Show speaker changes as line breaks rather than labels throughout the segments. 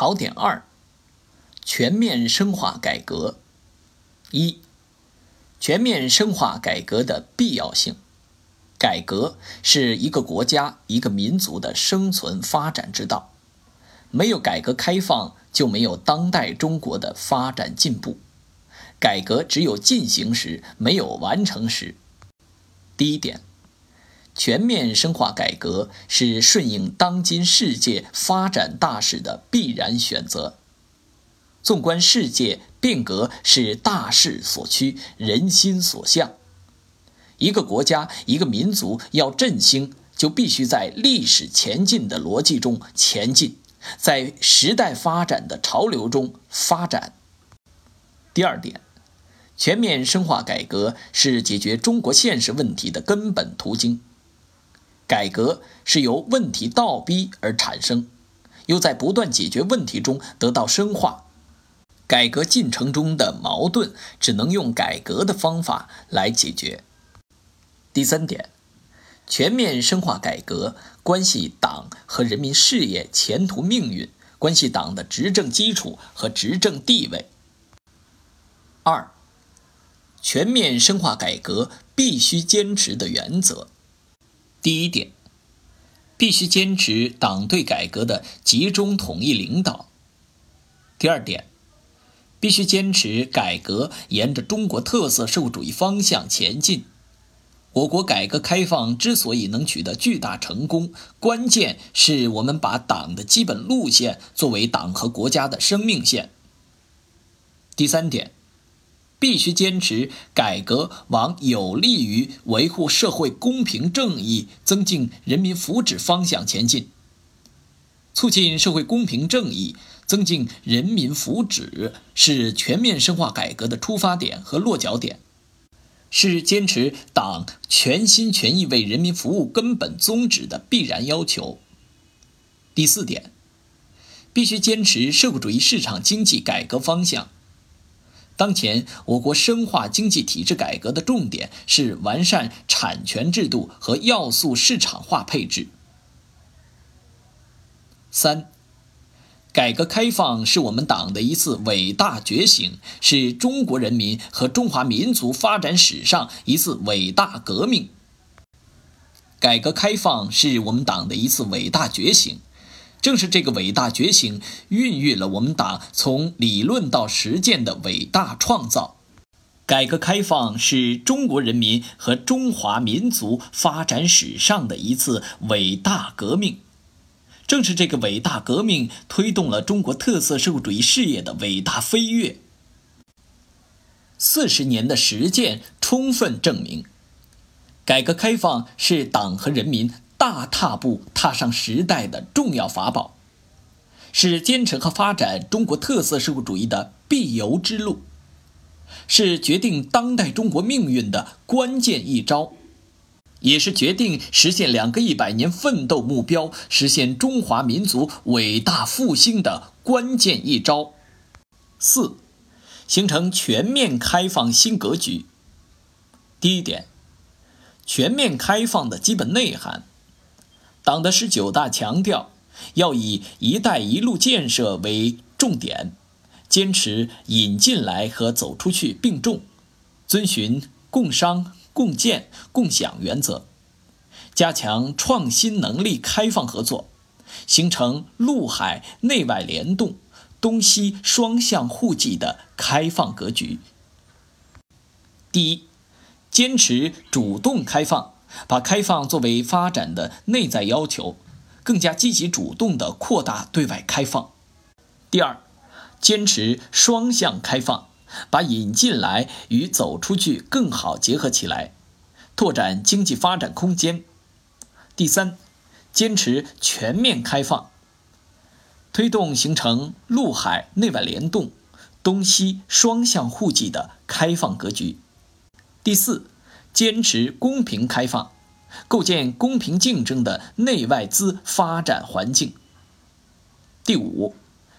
考点二：全面深化改革。一、全面深化改革的必要性。改革是一个国家、一个民族的生存发展之道。没有改革开放，就没有当代中国的发展进步。改革只有进行时，没有完成时。第一点，全面深化改革是顺应当今世界发展大势的必然选择。纵观世界，变革是大势所趋，人心所向。一个国家、一个民族要振兴，就必须在历史前进的逻辑中前进，在时代发展的潮流中发展。第二点。全面深化改革是解决中国现实问题的根本途径。改革是由问题倒逼而产生，又在不断解决问题中得到深化。改革进程中的矛盾只能用改革的方法来解决。第三点，全面深化改革关系党和人民事业前途命运，关系党的执政基础和执政地位。二。全面深化改革必须坚持的原则：第一点，必须坚持党对改革的集中统一领导；第二点，必须坚持改革沿着中国特色社会主义方向前进。我国改革开放之所以能取得巨大成功，关键是我们把党的基本路线作为党和国家的生命线。第三点。必须坚持改革往有利于维护社会公平正义、增进人民福祉方向前进。促进社会公平正义、增进人民福祉是全面深化改革的出发点和落脚点，是坚持党全心全意为人民服务根本宗旨的必然要求。第四点，必须坚持社会主义市场经济改革方向。当前，我国深化经济体制改革的重点是完善产权制度和要素市场化配置。三，改革开放是我们党的一次伟大觉醒，是中国人民和中华民族发展史上一次伟大革命。改革开放是我们党的一次伟大觉醒。正是这个伟大觉醒，孕育了我们党从理论到实践的伟大创造。改革开放是中国人民和中华民族发展史上的一次伟大革命。正是这个伟大革命，推动了中国特色社会主义事业的伟大飞跃。四十年的实践充分证明，改革开放是党和人民。大踏步踏上时代的重要法宝，是坚持和发展中国特色社会主义的必由之路，是决定当代中国命运的关键一招，也是决定实现两个一百年奋斗目标、实现中华民族伟大复兴的关键一招。四，形成全面开放新格局。第一点，全面开放的基本内涵。党的十九大强调，要以“一带一路”建设为重点，坚持引进来和走出去并重，遵循共商、共建、共享原则，加强创新能力开放合作，形成陆海内外联动、东西双向互济的开放格局。第一，坚持主动开放。把开放作为发展的内在要求，更加积极主动地扩大对外开放。第二，坚持双向开放，把引进来与走出去更好结合起来，拓展经济发展空间。第三，坚持全面开放，推动形成陆海内外联动、东西双向互济的开放格局。第四。坚持公平开放，构建公平竞争的内外资发展环境。第五，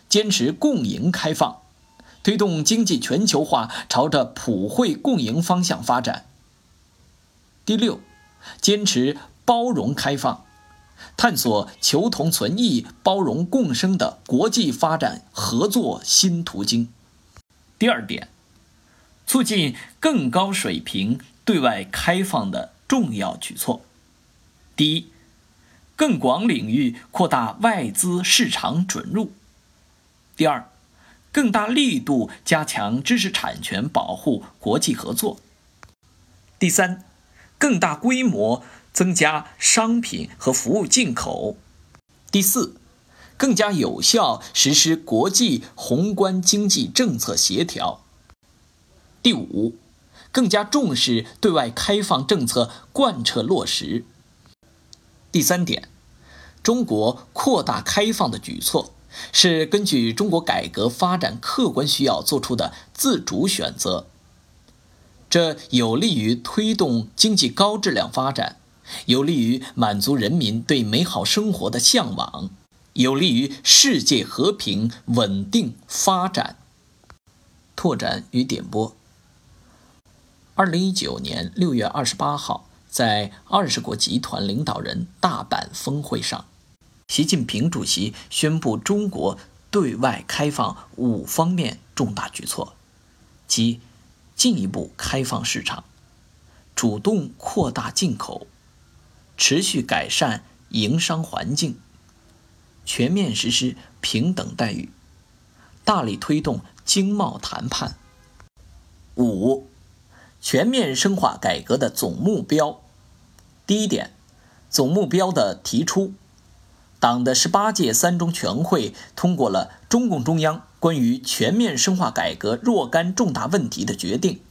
坚持共赢开放，推动经济全球化朝着普惠共赢方向发展。第六，坚持包容开放，探索求同存异、包容共生的国际发展合作新途径。第二点，促进更高水平对外开放的重要举措。第一，更广领域扩大外资市场准入。第二，更大力度加强知识产权保护国际合作。第三，更大规模增加商品和服务进口。第四。更加有效实施国际宏观经济政策协调。第五，更加重视对外开放政策贯彻落实。第三点，中国扩大开放的举措是根据中国改革发展客观需要做出的自主选择，这有利于推动经济高质量发展，有利于满足人民对美好生活的向往。有利于世界和平稳定发展。拓展与点拨。二零一九年六月二十八号，在二十国集团领导人大阪峰会上，习近平主席宣布中国对外开放五方面重大举措，即进一步开放市场，主动扩大进口，持续改善营商环境。全面实施平等待遇，大力推动经贸谈判。五、全面深化改革的总目标。第一点，总目标的提出，党的十八届三中全会通过了中共中央关于全面深化改革若干重大问题的决定，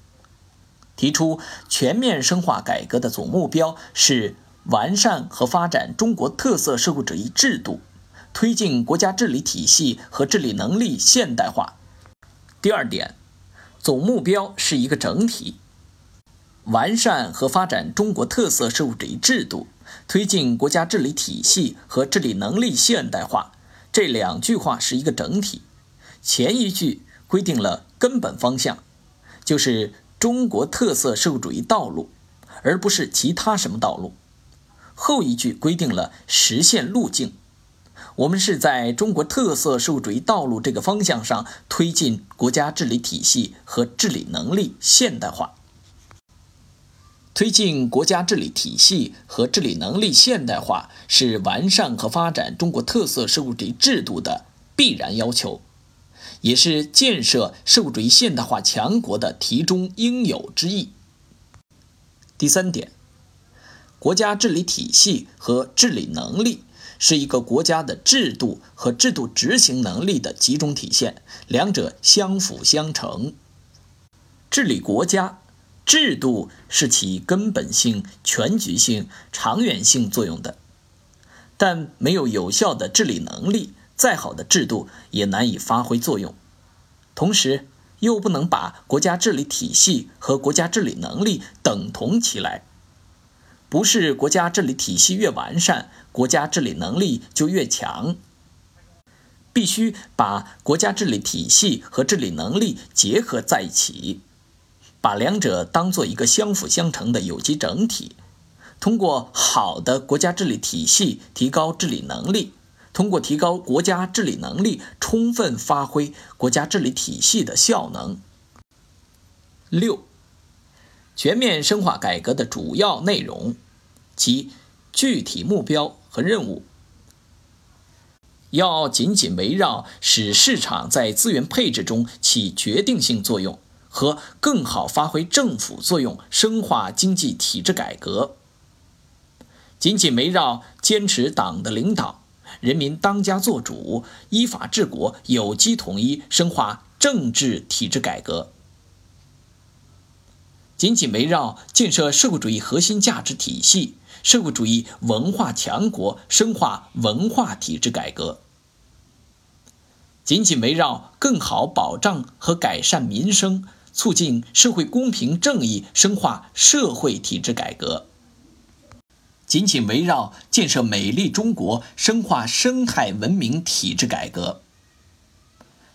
提出全面深化改革的总目标是完善和发展中国特色社会主义制度。推进国家治理体系和治理能力现代化。第二点，总目标是一个整体，完善和发展中国特色社会主义制度，推进国家治理体系和治理能力现代化。这两句话是一个整体，前一句规定了根本方向，就是中国特色社会主义道路，而不是其他什么道路；后一句规定了实现路径。我们是在中国特色社会主义道路这个方向上推进国家治理体系和治理能力现代化。推进国家治理体系和治理能力现代化是完善和发展中国特色社会主义制度的必然要求，也是建设社会主义现代化强国的题中应有之义。第三点，国家治理体系和治理能力。是一个国家的制度和制度执行能力的集中体现，两者相辅相成。治理国家，制度是起根本性、全局性、长远性作用的，但没有有效的治理能力，再好的制度也难以发挥作用。同时，又不能把国家治理体系和国家治理能力等同起来。不是国家治理体系越完善，国家治理能力就越强。必须把国家治理体系和治理能力结合在一起，把两者当做一个相辅相成的有机整体。通过好的国家治理体系提高治理能力，通过提高国家治理能力，充分发挥国家治理体系的效能。六。全面深化改革的主要内容及具体目标和任务，要紧紧围绕使市场在资源配置中起决定性作用和更好发挥政府作用，深化经济体制改革；紧紧围绕坚持党的领导、人民当家作主、依法治国、有机统一，深化政治体制改革。紧紧围绕建设社会主义核心价值体系、社会主义文化强国，深化文化体制改革；紧紧围绕更好保障和改善民生、促进社会公平正义，深化社会体制改革；紧紧围绕建设美丽中国，深化生态文明体制改革；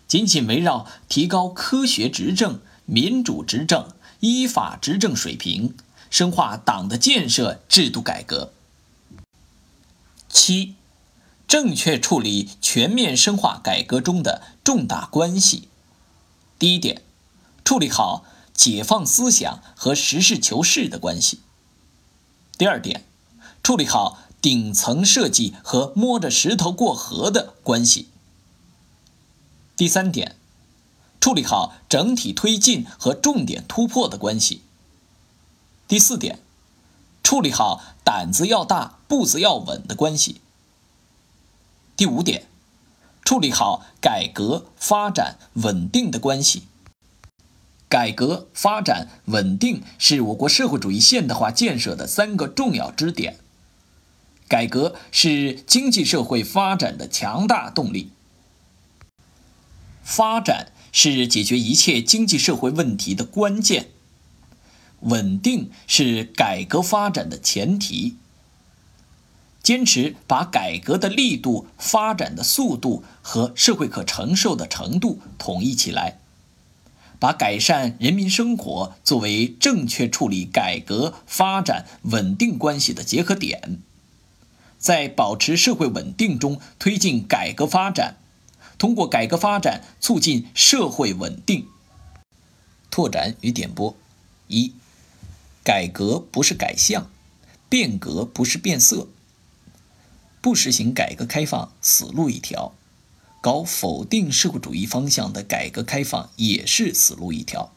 紧紧围绕提高科学执政、民主执政。依法执政水平，深化党的建设制度改革。七、正确处理全面深化改革中的重大关系。第一点，处理好解放思想和实事求是的关系。第二点，处理好顶层设计和摸着石头过河的关系。第三点，处理好整体推进和重点突破的关系。第四点，处理好胆子要大、步子要稳的关系。第五点，处理好改革发展稳定的关系。改革发展稳定是我国社会主义现代化建设的三个重要支点。改革是经济社会发展的强大动力，发展是解决一切经济社会问题的关键，稳定是改革发展的前提。坚持把改革的力度、发展的速度和社会可承受的程度统一起来，把改善人民生活作为正确处理改革发展稳定关系的结合点，在保持社会稳定中推进改革发展，通过改革发展促进社会稳定。拓展与点拨：一、改革不是改向，变革不是变色。不实行改革开放，死路一条；搞否定社会主义方向的改革开放也是死路一条。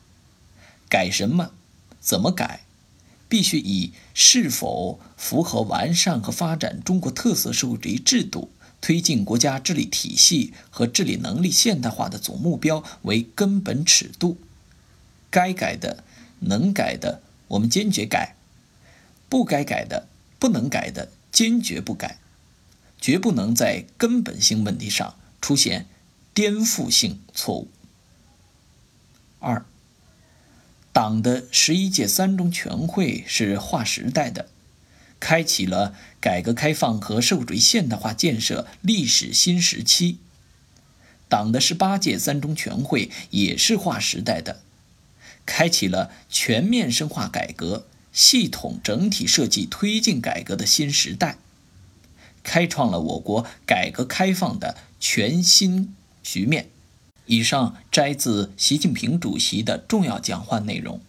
改什么？怎么改？必须以是否符合完善和发展中国特色社会主义制度、推进国家治理体系和治理能力现代化的总目标为根本尺度。该改的、能改的，我们坚决改；不该改的、不能改的，坚决不改。绝不能在根本性问题上出现颠覆性错误。二，党的十一届三中全会是划时代的，开启了改革开放和社会主义现代化建设历史新时期。党的十八届三中全会也是划时代的，开启了全面深化改革、系统整体设计推进改革的新时代。开创了我国改革开放的全新局面。以上摘自习近平主席的重要讲话内容。